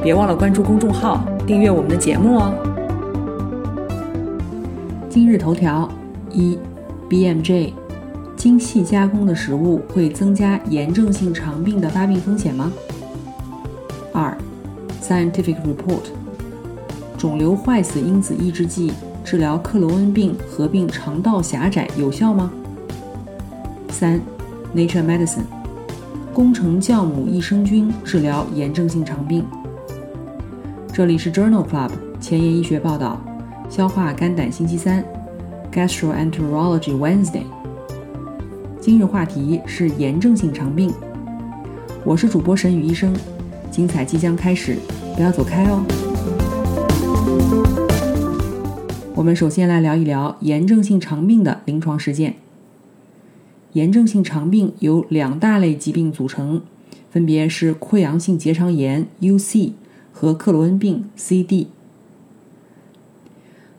别忘了关注公众号，订阅我们的节目哦。今日头条：一，BMJ，精细加工的食物会增加炎症性肠病的发病风险吗？二，Scientific Report，肿瘤坏死因子抑制剂治疗克罗恩病合并肠道狭窄有效吗？三，Nature Medicine，工程酵母益生菌治疗炎症性肠病。这里是 Journal Club 前沿医学报道，消化肝胆星期三，Gastroenterology Wednesday。今日话题是炎症性肠病。我是主播沈宇医生，精彩即将开始，不要走开哦。我们首先来聊一聊炎症性肠病的临床实践。炎症性肠病由两大类疾病组成，分别是溃疡性结肠炎 （UC）。和克罗恩病 （CD）。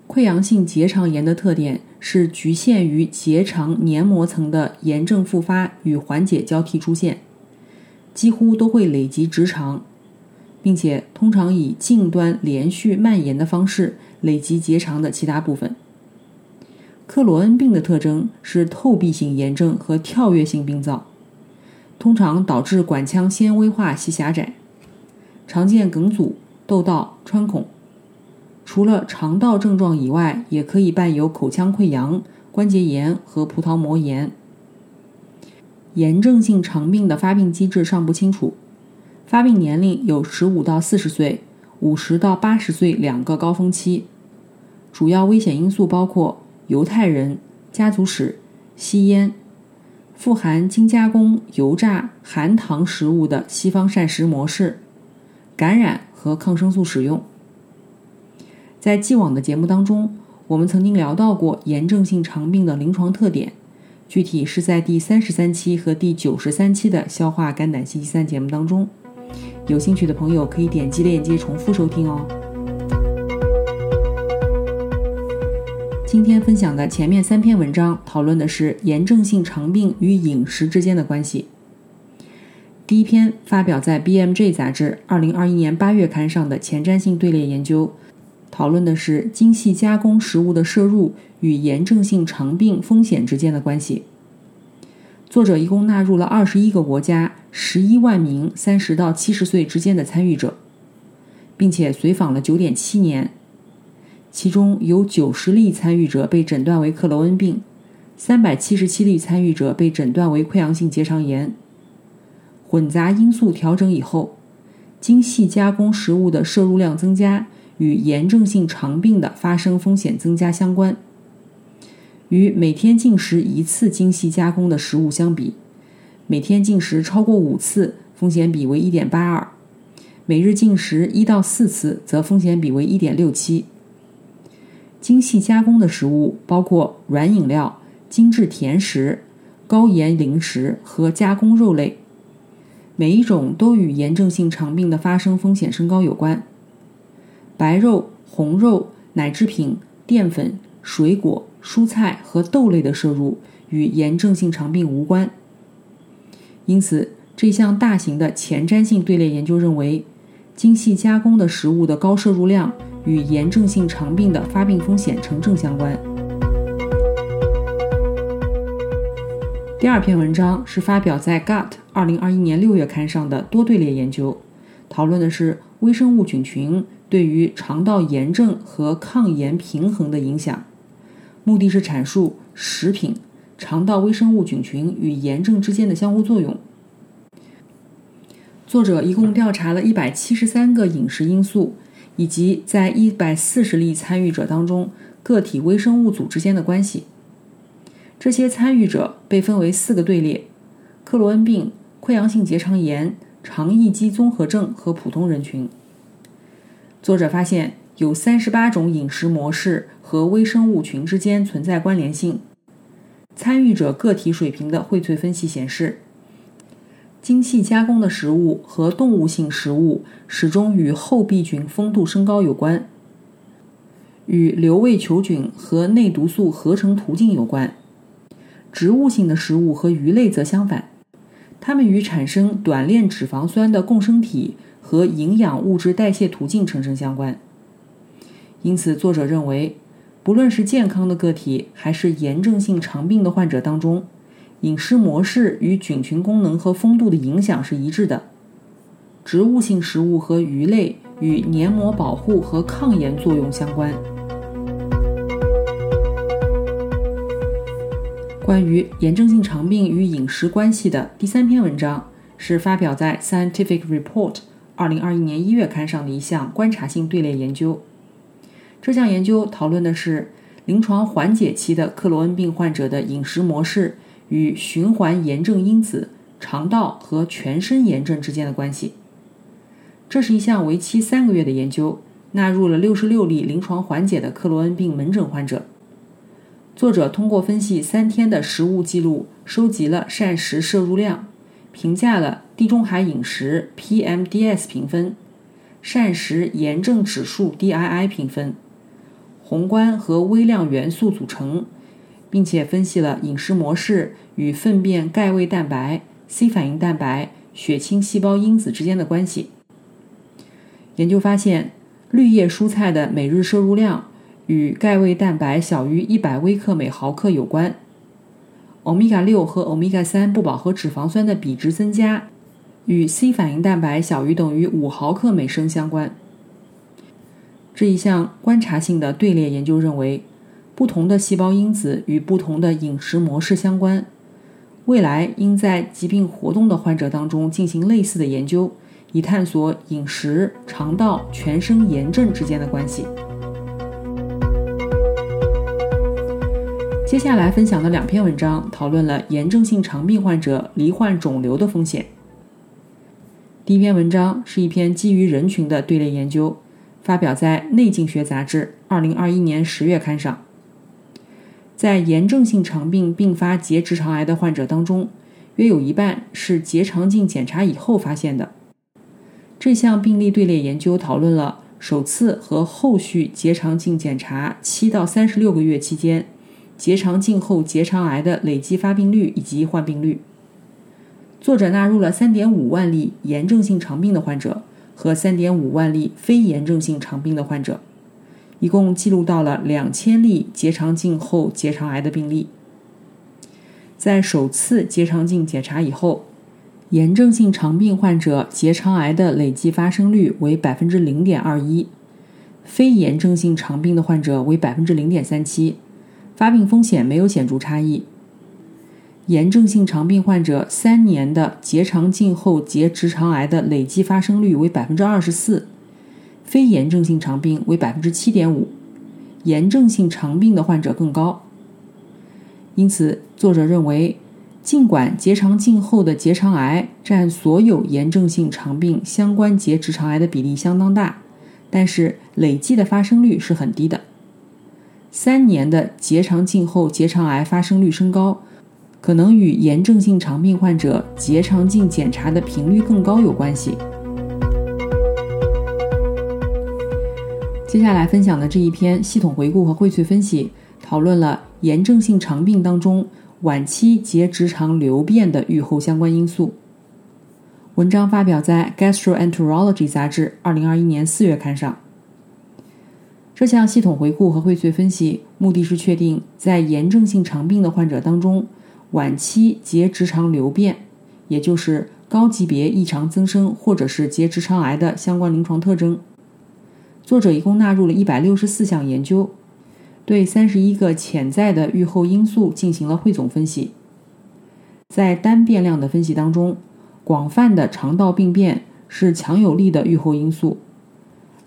溃疡性结肠炎的特点是局限于结肠黏膜层的炎症复发与缓解交替出现，几乎都会累及直肠，并且通常以近端连续蔓延的方式累及结肠的其他部分。克罗恩病的特征是透壁性炎症和跳跃性病灶，通常导致管腔纤维化细狭窄。常见梗阻、窦道、穿孔，除了肠道症状以外，也可以伴有口腔溃疡、关节炎和葡萄膜炎。炎症性肠病的发病机制尚不清楚，发病年龄有十五到四十岁、五十到八十岁两个高峰期。主要危险因素包括犹太人、家族史、吸烟、富含精加工、油炸、含糖食物的西方膳食模式。感染和抗生素使用，在既往的节目当中，我们曾经聊到过炎症性肠病的临床特点，具体是在第三十三期和第九十三期的消化肝胆星期三节目当中。有兴趣的朋友可以点击链接重复收听哦。今天分享的前面三篇文章讨论的是炎症性肠病与饮食之间的关系。第一篇发表在《BMJ》杂志二零二一年八月刊上的前瞻性队列研究，讨论的是精细加工食物的摄入与炎症性肠病风险之间的关系。作者一共纳入了二十一个国家十一万名三十到七十岁之间的参与者，并且随访了九点七年，其中有九十例参与者被诊断为克罗恩病，三百七十七例参与者被诊断为溃疡性结肠炎。混杂因素调整以后，精细加工食物的摄入量增加与炎症性肠病的发生风险增加相关。与每天进食一次精细加工的食物相比，每天进食超过五次，风险比为一点八二；每日进食一到四次，则风险比为一点六七。精细加工的食物包括软饮料、精致甜食、高盐零食和加工肉类。每一种都与炎症性肠病的发生风险升高有关。白肉、红肉、奶制品、淀粉、水果、蔬菜和豆类的摄入与炎症性肠病无关。因此，这项大型的前瞻性队列研究认为，精细加工的食物的高摄入量与炎症性肠病的发病风险成正相关。第二篇文章是发表在《Gut》二零二一年六月刊上的多队列研究，讨论的是微生物菌群对于肠道炎症和抗炎平衡的影响，目的是阐述食品、肠道微生物菌群与炎症之间的相互作用。作者一共调查了一百七十三个饮食因素，以及在一百四十例参与者当中个体微生物组之间的关系。这些参与者被分为四个队列：克罗恩病、溃疡性结肠炎、肠易激综合症和普通人群。作者发现有三十八种饮食模式和微生物群之间存在关联性。参与者个体水平的荟萃分析显示，精细加工的食物和动物性食物始终与厚壁菌丰度升高有关，与瘤胃球菌和内毒素合成途径有关。植物性的食物和鱼类则相反，它们与产生短链脂肪酸的共生体和营养物质代谢途径产生相关。因此，作者认为，不论是健康的个体还是炎症性肠病的患者当中，饮食模式与菌群功能和风度的影响是一致的。植物性食物和鱼类与黏膜保护和抗炎作用相关。关于炎症性肠病与饮食关系的第三篇文章是发表在《Scientific Report》二零二一年一月刊上的一项观察性队列研究。这项研究讨论的是临床缓解期的克罗恩病患者的饮食模式与循环炎症因子、肠道和全身炎症之间的关系。这是一项为期三个月的研究，纳入了六十六例临床缓解的克罗恩病门诊患者。作者通过分析三天的食物记录，收集了膳食摄入量，评价了地中海饮食 （PMDS） 评分、膳食炎症指数 （DII） 评分、宏观和微量元素组成，并且分析了饮食模式与粪便钙胃蛋白、C 反应蛋白、血清细胞因子之间的关系。研究发现，绿叶蔬菜的每日摄入量。与钙胃蛋白小于一百微克每毫克有关，欧米伽六和欧米伽三不饱和脂肪酸的比值增加，与 C 反应蛋白小于等于五毫克每升相关。这一项观察性的队列研究认为，不同的细胞因子与不同的饮食模式相关。未来应在疾病活动的患者当中进行类似的研究，以探索饮食、肠道、全身炎症之间的关系。接下来分享的两篇文章讨论了炎症性肠病患者罹患肿瘤的风险。第一篇文章是一篇基于人群的队列研究，发表在《内镜学杂志》二零二一年十月刊上。在炎症性肠病并发结直肠癌的患者当中，约有一半是结肠镜检查以后发现的。这项病例队列研究讨论了首次和后续结肠镜检查七到三十六个月期间。结肠镜后结肠癌的累计发病率以及患病率。作者纳入了3.5万例炎症性肠病的患者和3.5万例非炎症性肠病的患者，一共记录到了2000例结肠镜后结肠癌的病例。在首次结肠镜检查以后，炎症性肠病患者结肠癌的累计发生率为0.21%，非炎症性肠病的患者为0.37%。发病风险没有显著差异。炎症性肠病患者三年的结肠镜后结直肠癌的累计发生率为百分之二十四，非炎症性肠病为百分之七点五，炎症性肠病的患者更高。因此，作者认为，尽管结肠镜后的结肠癌占所有炎症性肠病相关结直肠癌的比例相当大，但是累计的发生率是很低的。三年的结肠镜后结肠癌发生率升高，可能与炎症性肠病患者结肠镜检查的频率更高有关系。接下来分享的这一篇系统回顾和荟萃分析，讨论了炎症性肠病当中晚期结直肠瘤变的预后相关因素。文章发表在《Gastroenterology》杂志二零二一年四月刊上。这项系统回顾和荟萃分析，目的是确定在炎症性肠病的患者当中，晚期结直肠瘤变，也就是高级别异常增生或者是结直肠癌的相关临床特征。作者一共纳入了一百六十四项研究，对三十一个潜在的预后因素进行了汇总分析。在单变量的分析当中，广泛的肠道病变是强有力的预后因素，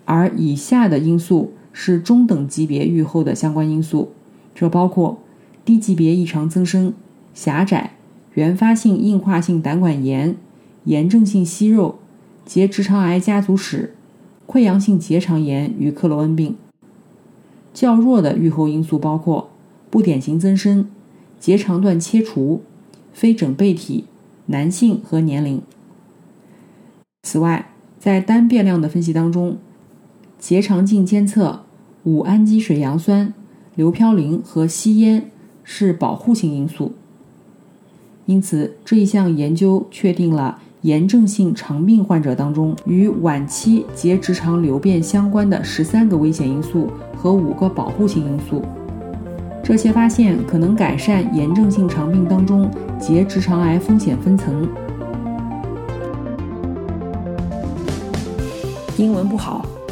而以下的因素。是中等级别预后的相关因素，这包括低级别异常增生、狭窄、原发性硬化性胆管炎、炎症性息肉、结直肠癌家族史、溃疡性结肠炎与克罗恩病。较弱的预后因素包括不典型增生、结肠段切除、非整倍体、男性和年龄。此外，在单变量的分析当中，结肠镜监测五氨基水杨酸、硫嘌呤和吸烟是保护性因素。因此，这一项研究确定了炎症性肠病患者当中与晚期结直肠瘤变相关的十三个危险因素和五个保护性因素。这些发现可能改善炎症性肠病当中结直肠癌风险分层。英文不好，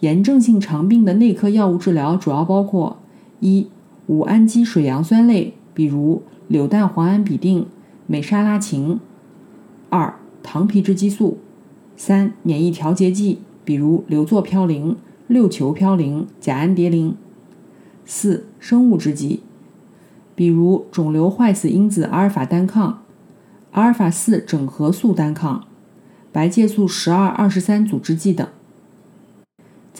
炎症性肠病的内科药物治疗主要包括：一、五氨基水杨酸类，比如柳氮磺胺吡啶。美沙拉嗪，二糖皮质激素，三免疫调节剂，比如硫唑嘌呤、六球嘌呤、甲氨蝶呤，四生物制剂，比如肿瘤坏死因子阿尔法单抗、阿尔法四整合素单抗、白介素十二二十三阻滞剂等。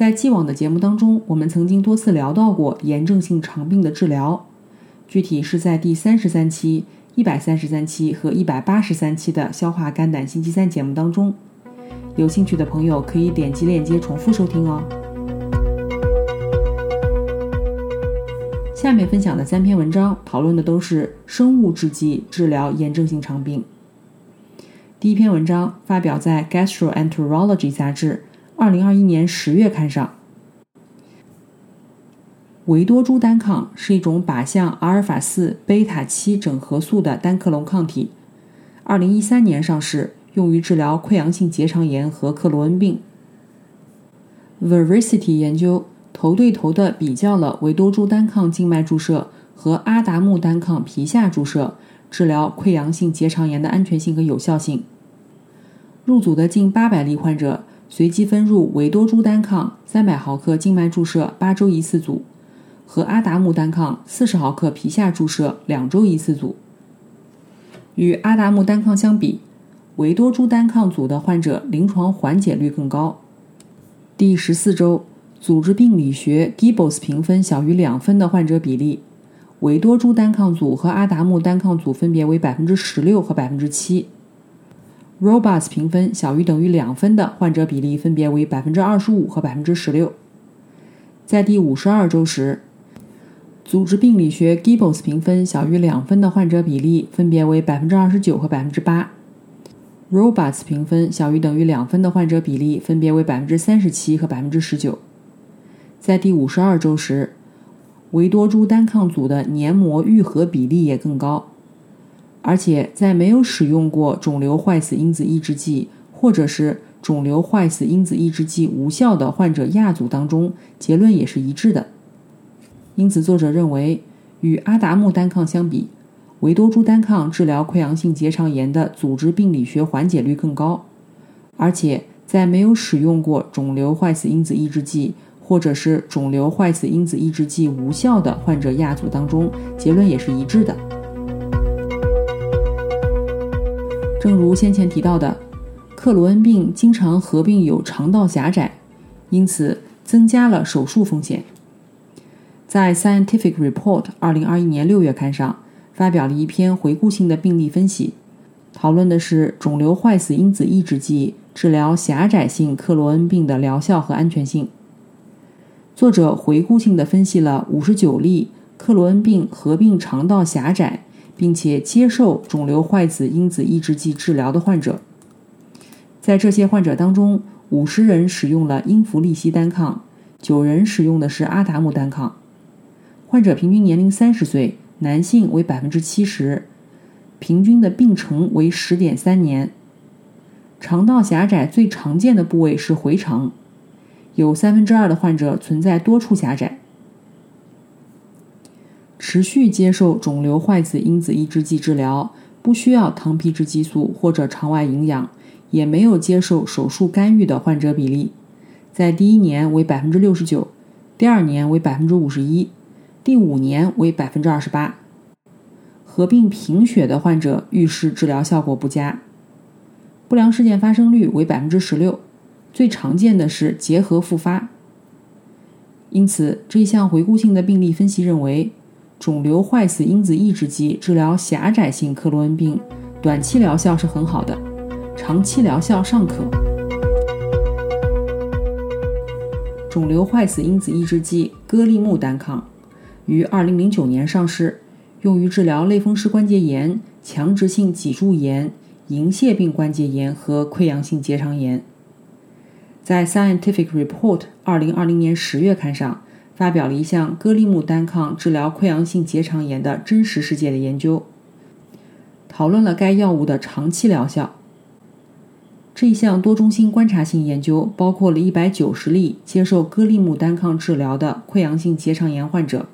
在既往的节目当中，我们曾经多次聊到过炎症性肠病的治疗，具体是在第三十三期。一百三十三期和一百八十三期的消化肝胆星期三节目当中，有兴趣的朋友可以点击链接重复收听哦。下面分享的三篇文章讨论的都是生物制剂治疗炎症性肠病。第一篇文章发表在《Gastroenterology》杂志二零二一年十月刊上。维多珠单抗是一种靶向阿尔法四贝塔七整合素的单克隆抗体，二零一三年上市，用于治疗溃疡性结肠炎和克罗恩病。Vericity 研究头对头的比较了维多珠单抗静脉注射和阿达木单抗皮下注射治疗溃疡性结肠炎的安全性和有效性。入组的近八百例患者随机分入维多珠单抗三百毫克静脉注射八周一次组。和阿达木单抗四十毫克皮下注射两周一次组，与阿达木单抗相比，维多珠单抗组的患者临床缓解率更高。第十四周组织病理学 Gibbs 评分小于两分的患者比例，维多珠单抗组和阿达木单抗组分别为百分之十六和百分之七。Robots 评分小于等于两分的患者比例分别为百分之二十五和百分之十六。在第五十二周时。组织病理学 Gibbs 评分小于两分的患者比例分别为百分之二十九和百分之八 Robots 评分小于等于两分的患者比例分别为百分之三十七和百分之十九。在第五十二周时，维多珠单抗组的黏膜愈合比例也更高，而且在没有使用过肿瘤坏死因子抑制剂或者是肿瘤坏死因子抑制剂无效的患者亚组当中，结论也是一致的。因此，作者认为，与阿达木单抗相比，维多珠单抗治疗溃疡性结肠炎的组织病理学缓解率更高，而且在没有使用过肿瘤坏死因子抑制剂或者是肿瘤坏死因子抑制剂无效的患者亚组当中，结论也是一致的。如先前提到的，克罗恩病经常合并有肠道狭窄，因此增加了手术风险。在《Scientific Report》二零二一年六月刊上发表了一篇回顾性的病例分析，讨论的是肿瘤坏死因子抑制剂治疗狭窄性克罗恩病的疗效和安全性。作者回顾性的分析了五十九例克罗恩病合并肠道狭窄并且接受肿瘤坏死因子抑制剂治疗的患者，在这些患者当中，五十人使用了英弗利西单抗，九人使用的是阿达木单抗。患者平均年龄三十岁，男性为百分之七十，平均的病程为十点三年。肠道狭窄最常见的部位是回肠，有三分之二的患者存在多处狭窄。持续接受肿瘤坏死因子抑制剂治疗，不需要糖皮质激素或者肠外营养，也没有接受手术干预的患者比例，在第一年为百分之六十九，第二年为百分之五十一，第五年为百分之二十八。合并贫血的患者预示治疗效果不佳，不良事件发生率为百分之十六，最常见的是结核复发。因此，这项回顾性的病例分析认为。肿瘤坏死因子抑制剂治疗狭窄性克罗恩病，短期疗效是很好的，长期疗效尚可。肿瘤坏死因子抑制剂戈利木单抗于2009年上市，用于治疗类风湿关节炎、强直性脊柱炎、银屑病关节炎和溃疡性结肠炎。在《Scientific Report》2020年10月刊上。发表了一项戈利木单抗治疗溃疡性结肠炎的真实世界的研究，讨论了该药物的长期疗效。这一项多中心观察性研究包括了一百九十例接受戈利木单抗治疗的溃疡性结肠炎患者，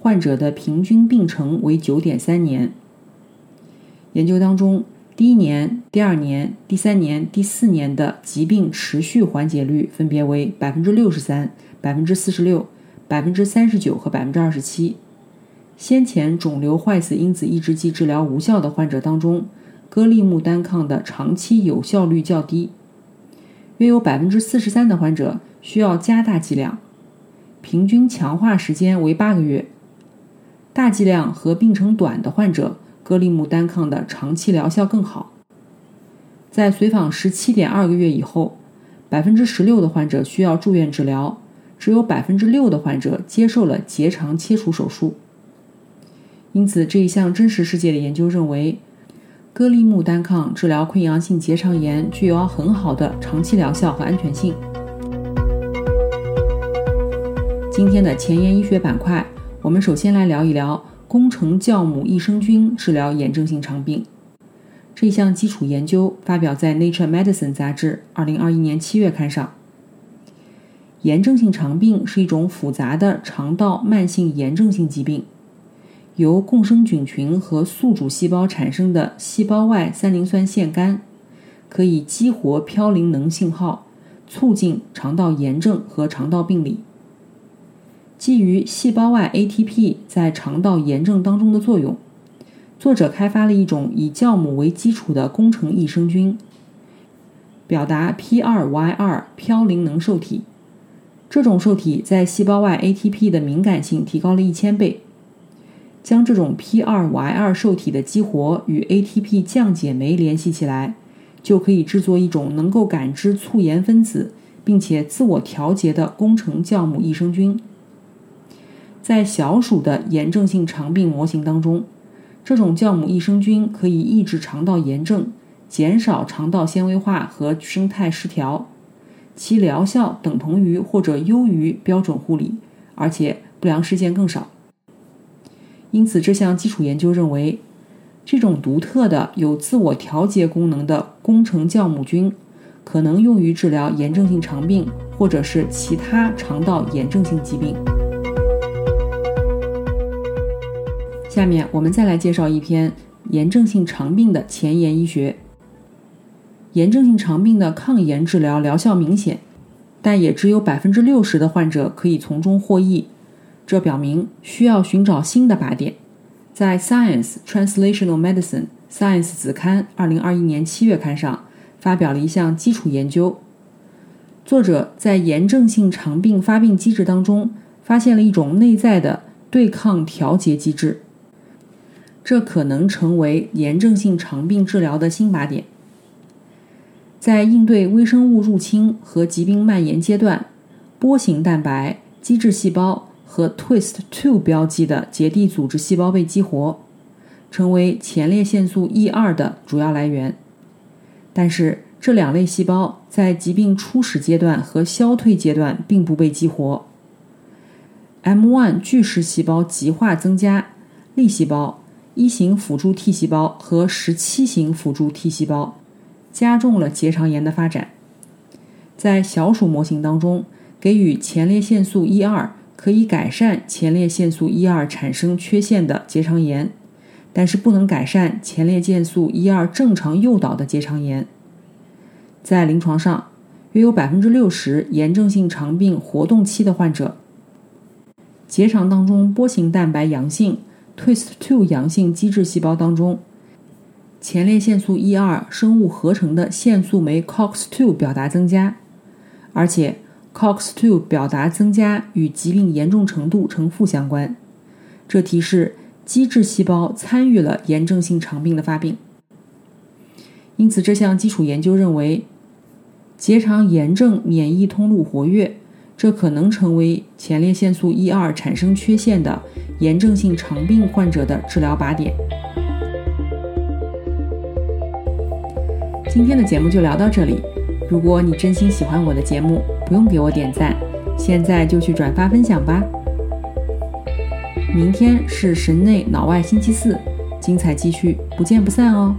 患者的平均病程为九点三年。研究当中，第一年、第二年、第三年、第四年的疾病持续缓解率分别为百分之六十三、百分之四十六。百分之三十九和百分之二十七，先前肿瘤坏死因子抑制剂治疗无效的患者当中，戈利木单抗的长期有效率较低，约有百分之四十三的患者需要加大剂量，平均强化时间为八个月。大剂量和病程短的患者，戈利木单抗的长期疗效更好。在随访十七点二个月以后，百分之十六的患者需要住院治疗。只有百分之六的患者接受了结肠切除手术，因此这一项真实世界的研究认为，戈利木单抗治疗溃疡性结肠炎具有很好的长期疗效和安全性。今天的前沿医学板块，我们首先来聊一聊工程酵母益生菌治疗炎症性肠病。这项基础研究发表在《Nature Medicine》杂志二零二一年七月刊上。炎症性肠病是一种复杂的肠道慢性炎症性疾病，由共生菌群和宿主细胞产生的细胞外三磷酸腺苷，可以激活嘌呤能信号，促进肠道炎症和肠道病理。基于细胞外 ATP 在肠道炎症当中的作用，作者开发了一种以酵母为基础的工程益生菌，表达 P2Y2 嘌呤能受体。这种受体在细胞外 ATP 的敏感性提高了一千倍。将这种 P2Y2 受体的激活与 ATP 降解酶联系起来，就可以制作一种能够感知促炎分子并且自我调节的工程酵母益生菌。在小鼠的炎症性肠病模型当中，这种酵母益生菌可以抑制肠道炎症，减少肠道纤维化和生态失调。其疗效等同于或者优于标准护理，而且不良事件更少。因此，这项基础研究认为，这种独特的有自我调节功能的工程酵母菌，可能用于治疗炎症性肠病或者是其他肠道炎症性疾病。下面我们再来介绍一篇炎症性肠病的前沿医学。炎症性肠病的抗炎治疗疗效明显，但也只有百分之六十的患者可以从中获益。这表明需要寻找新的靶点。在《Science Translational Medicine》Science 子刊二零二一年七月刊上发表了一项基础研究。作者在炎症性肠病发病机制当中发现了一种内在的对抗调节机制，这可能成为炎症性肠病治疗的新靶点。在应对微生物入侵和疾病蔓延阶段，波形蛋白、基质细胞和 Twist2 标记的结缔组织细胞被激活，成为前列腺素 E2 的主要来源。但是，这两类细胞在疾病初始阶段和消退阶段并不被激活。M1 巨噬细胞极化增加，粒细胞、一型辅助 T 细胞和十七型辅助 T 细胞。加重了结肠炎的发展。在小鼠模型当中，给予前列腺素一二可以改善前列腺素一二产生缺陷的结肠炎，但是不能改善前列腺素一二正常诱导的结肠炎。在临床上，约有百分之六十炎症性肠病活动期的患者，结肠当中波形蛋白阳性、Twist2 阳性基质细胞当中，前列腺素一二生物合成的腺素酶 COX2 表达增加，而且 COX2 表达增加与疾病严重程度呈负相关，这提示基质细胞参与了炎症性肠病的发病。因此，这项基础研究认为。结肠炎症免疫通路活跃，这可能成为前列腺素一二产生缺陷的炎症性肠病患者的治疗靶点。今天的节目就聊到这里。如果你真心喜欢我的节目，不用给我点赞，现在就去转发分享吧。明天是神内脑外星期四，精彩继续，不见不散哦。